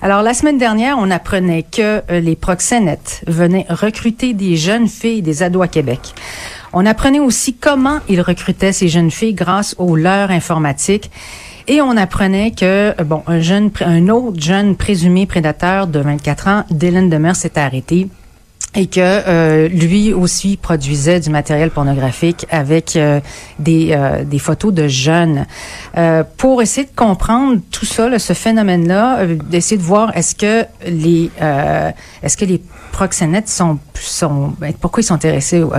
Alors, la semaine dernière, on apprenait que euh, les proxénètes venaient recruter des jeunes filles, des ados à Québec. On apprenait aussi comment ils recrutaient ces jeunes filles grâce aux leurs informatiques. Et on apprenait que, euh, bon, un jeune, un autre jeune présumé prédateur de 24 ans, Dylan Demers, s'est arrêté et que euh, lui aussi produisait du matériel pornographique avec euh, des, euh, des photos de jeunes. pour essayer de comprendre tout ça, là, ce phénomène-là, d'essayer de voir est-ce que les est-ce que les proxénètes sont sont ben, pourquoi ils sont intéressés aux,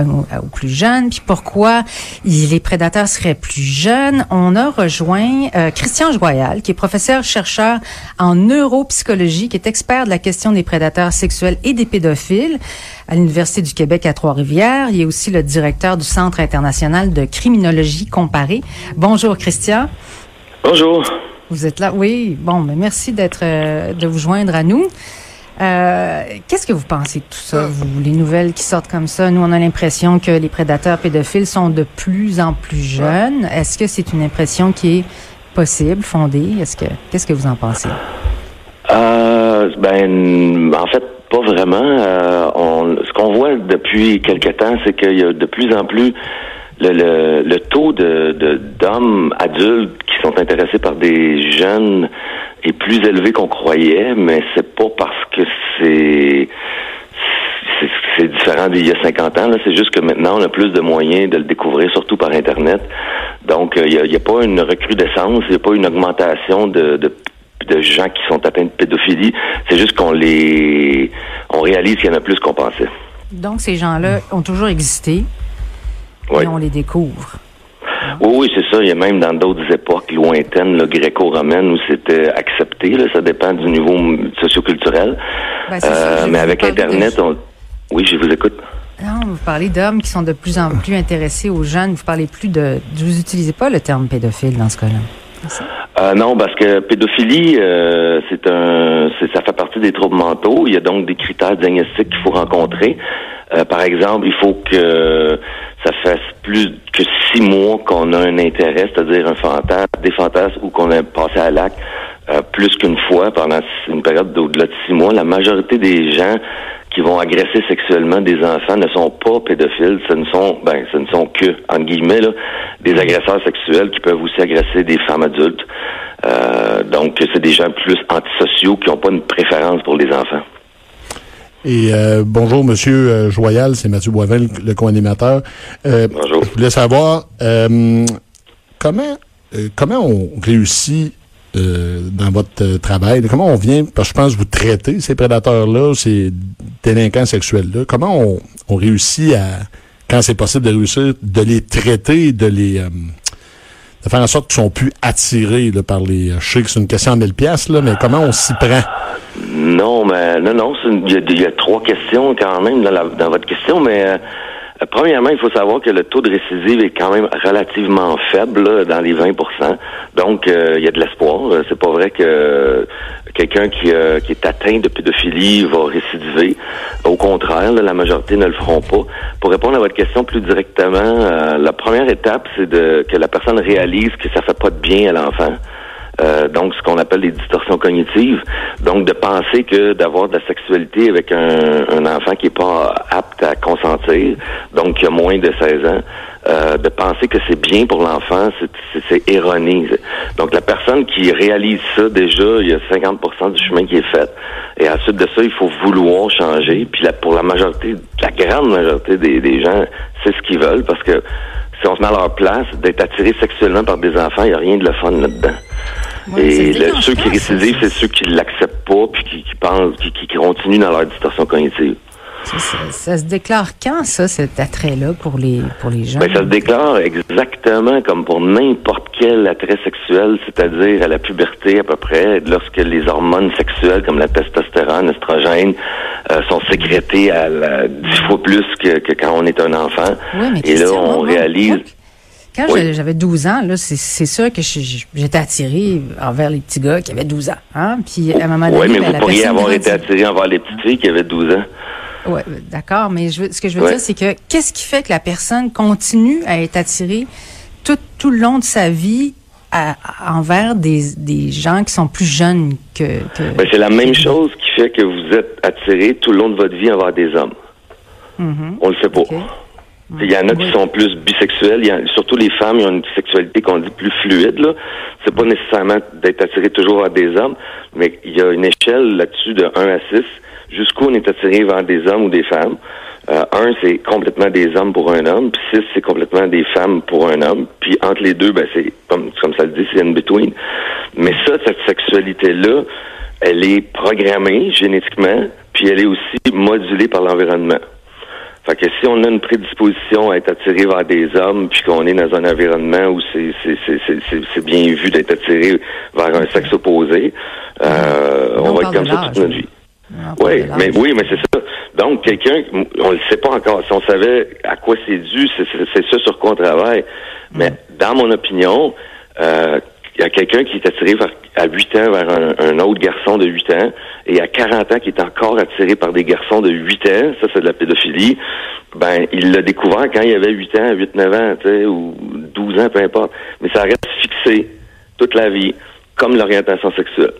plus jeunes, puis pourquoi les prédateurs seraient plus jeunes. On a rejoint Christian Joyal, qui est professeur chercheur en neuropsychologie, qui est expert de la question des prédateurs sexuels et des pédophiles à l'Université du Québec à Trois-Rivières. Il est aussi le directeur du Centre international de criminologie comparée. Bonjour, Christian. Bonjour. Vous êtes là? Oui. Bon, mais merci d'être, euh, de vous joindre à nous. Euh, qu'est-ce que vous pensez de tout ça, vous, les nouvelles qui sortent comme ça? Nous, on a l'impression que les prédateurs pédophiles sont de plus en plus jeunes. Est-ce que c'est une impression qui est possible, fondée? Est-ce que, qu'est-ce que vous en pensez? Euh, ben, en fait, pas vraiment. Euh, on, ce qu'on voit depuis quelque temps, c'est qu'il y a de plus en plus le, le, taux de, d'hommes adultes qui sont intéressés par des jeunes est plus élevé qu'on croyait, mais c'est pas parce que c'est différent d'il y a 50 ans. C'est juste que maintenant, on a plus de moyens de le découvrir, surtout par Internet. Donc, euh, il n'y a, a, pas une recrudescence, il n'y a pas une augmentation de, de gens qui sont atteints de pédophilie. C'est juste qu'on les, on réalise qu'il y en a plus qu'on pensait. Donc, ces gens-là ont toujours existé. Et on les découvre. Oui, oui, c'est ça. Il y a même dans d'autres époques lointaines, le gréco-romaine, où c'était accepté. Là, ça dépend du niveau socioculturel. Ben, euh, mais avec Internet, on... oui, je vous écoute. Non, vous parlez d'hommes qui sont de plus en plus intéressés aux jeunes. Vous parlez plus de. Vous n'utilisez pas le terme pédophile dans ce cas-là. Euh, non, parce que pédophilie, euh, c'est un, ça fait partie des troubles mentaux. Il y a donc des critères diagnostiques qu'il faut rencontrer. Euh, par exemple, il faut que ça fasse plus que six mois qu'on a un intérêt, c'est-à-dire un fantasme, des fantasmes ou qu'on a passé à l'acte plus qu'une fois pendant une période d'au-delà de six mois. La majorité des gens qui vont agresser sexuellement des enfants ne sont pas pédophiles, ce ne sont ben ce ne sont que entre guillemets là, des agresseurs sexuels qui peuvent aussi agresser des femmes adultes. Euh, donc c'est des gens plus antisociaux qui n'ont pas une préférence pour les enfants. Et euh, bonjour Monsieur euh, Joyal, c'est Mathieu Boivin, le, co-animateur. bonjour. Je voulais savoir comment comment on réussit euh, dans votre euh, travail? Comment on vient, parce que je pense vous traitez ces prédateurs-là, ces délinquants sexuels-là, comment on, on, réussit à, quand c'est possible de réussir, de les traiter, de les euh, de faire en sorte qu'ils sont plus attirés là, par les... Je sais que c'est une question en mille pièces, là, mais comment on s'y prend? Non, mais non, non, il y, a trois questions quand même dans, dans votre question, mais euh, premièrement, il faut savoir que le taux de récidive est quand même relativement faible, dans les 20% Donc, euh, il y a de l'espoir. Euh, c'est pas vrai que quelqu'un qui, qui, est atteint de pédophilie va récidiver. Au contraire, la majorité ne le feront pas. Pour répondre à votre question plus directement, la première étape, c'est de que la personne réalise que ça fait pas de bien à l'enfant. Euh, donc ce qu'on appelle les distorsions cognitives. Donc de penser que d'avoir de la sexualité avec un, un, enfant qui est pas apte à consentir, donc qui a moins de 16 ans, euh, de penser que c'est bien pour l'enfant, c'est erroné. Donc la personne qui réalise ça déjà, il y a 50% du chemin qui est fait. Et ensuite de ça, il faut vouloir changer. Puis là, pour la majorité, la grande majorité des, des gens, c'est ce qu'ils veulent parce que si on se met à leur place, d'être attiré sexuellement par des enfants, il n'y a rien de le fun là-dedans et ceux qui récidivent, c'est ceux qui l'acceptent pas puis qui, pensent, qui, qui, continuent dans leur distorsion cognitive. Ça, se déclare quand, ça, cet attrait-là pour les, pour les gens? Ben, ça se déclare exactement comme pour n'importe quel attrait sexuel, c'est-à-dire à la puberté à peu près, lorsque les hormones sexuelles comme la testostérone, l'estrogène, euh, sont sécrétées à dix fois plus que, quand on est un enfant. Et là, on réalise... Quand j'avais 12 ans, là, c'est sûr que j'étais attirée envers les petits gars qui avaient 12 ans. Hein? Puis à un moment donné, oui, mais ben, vous pourriez avoir été attiré envers les petites filles qui avaient 12 ans. Oui, d'accord, mais je ce que je veux dire, c'est que qu'est-ce qui fait que la personne continue à être attirée tout, tout le long de sa vie envers des, des gens qui sont plus jeunes que... que ben, c'est la même chose qui fait que vous êtes attiré tout le long de votre vie envers des hommes. Mm-hmm. On le sait pas. Il y en a qui sont plus bisexuels, il y a, surtout les femmes, ils ont une sexualité qu'on dit plus fluide. Là. C'est pas nécessairement d'être attiré toujours vers des hommes, mais il y a une échelle là-dessus de 1 à 6, jusqu'où on est attiré vers des hommes ou des femmes. Euh, un, c'est complètement des hommes pour un homme, puis six, c'est complètement des femmes pour un homme. Puis entre les deux, ben c'est comme, comme ça le dit, c'est in between. Mais ça, cette sexualité-là, elle est programmée génétiquement, puis elle est aussi modulée par l'environnement. Fait que si on a une prédisposition à être attiré vers des hommes, puis qu'on est dans un environnement où c'est c'est bien vu d'être attiré vers un sexe opposé, euh, on, va être comme ça toute notre vie. Oui, mais oui, mais c'est ça. Donc, quelqu'un, on ne le sait pas encore. Si on savait à quoi c'est dû, c'est ça sur quoi on travaille. Mais dans mon opinion, euh, il y a quelqu'un qui est attiré à 8 ans vers un, autre garçon de 8 ans et à 40 ans qui est encore attiré par des garçons de 8 ans, ça c'est de la pédophilie, ben il l'a découvert quand il avait 8 ans, 8, 9 ans, tu sais, ou 12 ans, peu importe. Mais ça reste fixé toute la vie, comme l'orientation sexuelle.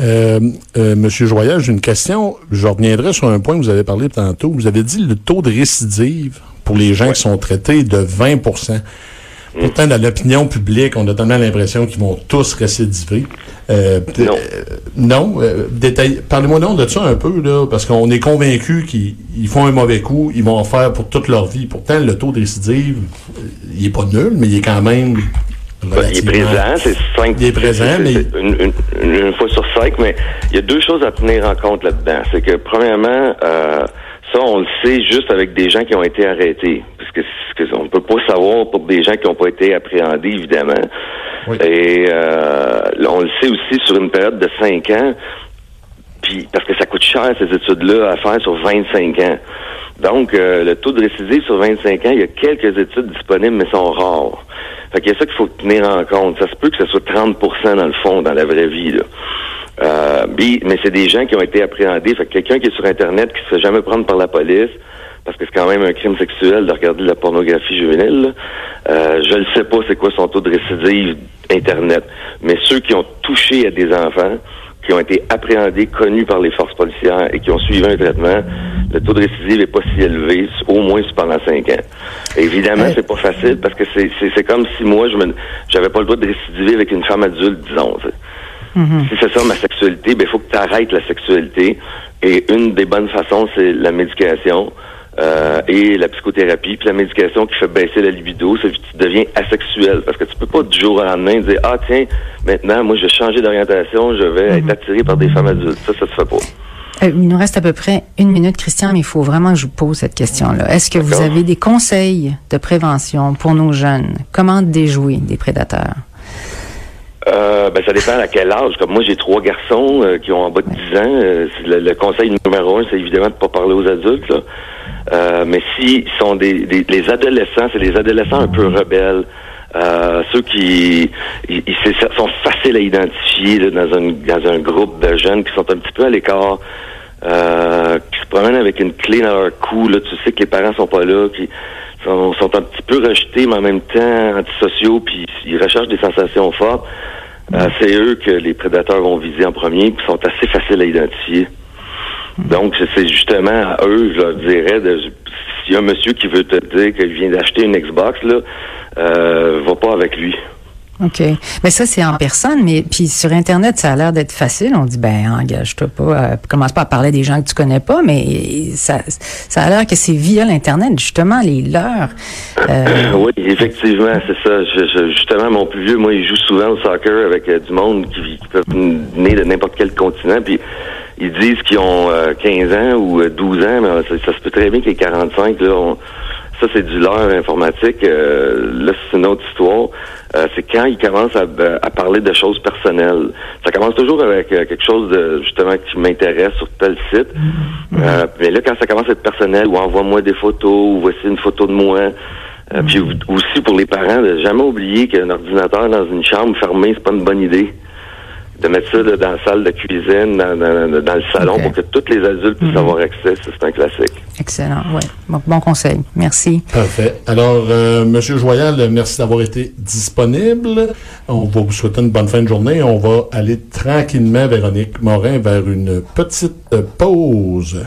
Euh, euh, Monsieur j'ai une question. Je reviendrai sur un point que vous avez parlé tantôt. Vous avez dit le taux de récidive pour les gens qui sont traités de 20 Pourtant, dans l'opinion publique, on a tellement l'impression qu'ils vont tous récidiver. Euh, non. non. Euh, Parlez-moi donc de ça un peu, là, parce qu'on est convaincu qu'ils font un mauvais coup, ils vont en faire pour toute leur vie. Pourtant, le taux de récidive, il est pas nul, mais il est quand même ben, il est présent, c'est cinq. Il est présent, mais une, fois sur cinq, mais il y a deux choses à tenir en compte là-dedans. C'est que premièrement, euh, ça, on le sait juste avec des gens qui ont été arrêtés. Parce que, que on peut pas savoir pour des gens qui n'ont pas été appréhendés, évidemment. Et euh, on le sait aussi sur une période de cinq ans. Puis parce que ça coûte cher ces études-là à faire sur 25 ans. Donc, euh, le taux de récidive sur 25 ans, il y a quelques études disponibles, mais sont rares. Fait qu'il y a ça qu'il faut tenir en compte. Ça se peut que ce soit 30% dans le fond, dans la vraie vie. Là. Euh, mais c'est des gens qui ont été appréhendés. Fait que quelqu'un qui est sur Internet, qui se fait jamais prendre par la police, parce que c'est quand même un crime sexuel de regarder de la pornographie juvénile. Euh, je ne sais pas c'est quoi son taux de récidive Internet. Mais ceux qui ont touché à des enfants, qui ont été appréhendés, connus par les forces policières et qui ont suivi un traitement, le taux de récidive n'est pas si élevé, au moins pendant cinq ans. évidemment, c'est pas facile parce que c'est comme si moi, je j'avais pas le droit de récidiver avec une femme adulte, disons. Mm-hmm. Si c'est ça ma sexualité, ben il faut que tu arrêtes la sexualité. Et une des bonnes façons, c'est la médication. Euh, et la psychothérapie, puis la médication qui fait baisser la libido, c'est que tu deviens asexuel. Parce que tu peux pas du jour au lendemain dire Ah tiens, maintenant, moi je vais changer d'orientation, je vais être mhm. attiré par des femmes adultes. Ça, ça se fait pas. Euh, il nous reste à peu près une minute, Christian, mais il faut vraiment que je vous pose cette question-là. Est-ce que vous avez des conseils de prévention pour nos jeunes? Comment déjouer des prédateurs? Euh, ben, ça dépend à quel âge. Comme moi, j'ai trois garçons euh, qui ont en bas de 10 ans. le, conseil numéro un, c'est évidemment de pas parler aux adultes. Là. Euh, mais si sont des, des les adolescents, c'est les adolescents un peu rebelles. Euh, ceux qui ils, sont faciles à identifier dans, un, dans un groupe de jeunes qui sont un petit peu à l'écart, euh, qui se promènent avec une clé dans leur cou. Là, tu sais que les parents sont pas là, sont, sont un petit peu rejetés, mais en même temps antisociaux, puis ils recherchent des sensations fortes. Euh, c'est eux que les prédateurs vont viser en premier, puis sont assez faciles à identifier. Donc, c'est justement à eux, je leur dirais, de, s'il y a un monsieur qui veut te dire qu'il vient d'acheter une Xbox, là, euh, va pas avec lui. OK. Mais ça, c'est en personne, mais puis sur Internet, ça a l'air d'être facile. On dit, ben, engage-toi pas, euh, commence pas à parler des gens que tu connais pas, mais ça, ça a l'air que c'est via l'Internet, justement, les leurs. Euh... oui, effectivement, c'est ça. justement, mon plus vieux, moi, il joue souvent au soccer avec euh, du monde qui, qui peut venir de n'importe quel continent, puis ils disent qu'ils ont 15 euh, ans ou 12 ans, mais ça, se peut très bien qu'ils aient 45. Là, ça, c'est du leurre informatique. Euh, là, c'est une autre histoire. Euh, c'est quand ils commencent à, à, parler de choses personnelles. Ça commence toujours avec quelque chose de justement qui m'intéresse sur tel site. Mm-hmm. mais là, quand ça commence à être personnel, ou envoie-moi des photos, ou voici une photo de moi. Puis mm-hmm. aussi pour les parents, de jamais oublier qu'un ordinateur dans une chambre fermée, c'est pas une bonne idée de mettre ça dans la salle de cuisine, dans, le salon, pour que tous les adultes puissent mhm. avoir accès. C'est un classique. Excellent, oui. Bon, conseil. Merci. Parfait. Alors, euh, Monsieur Joyal, merci d'avoir été disponible. On va vous souhaiter une bonne fin de journée. On va aller tranquillement, Véronique Morin, vers une petite pause.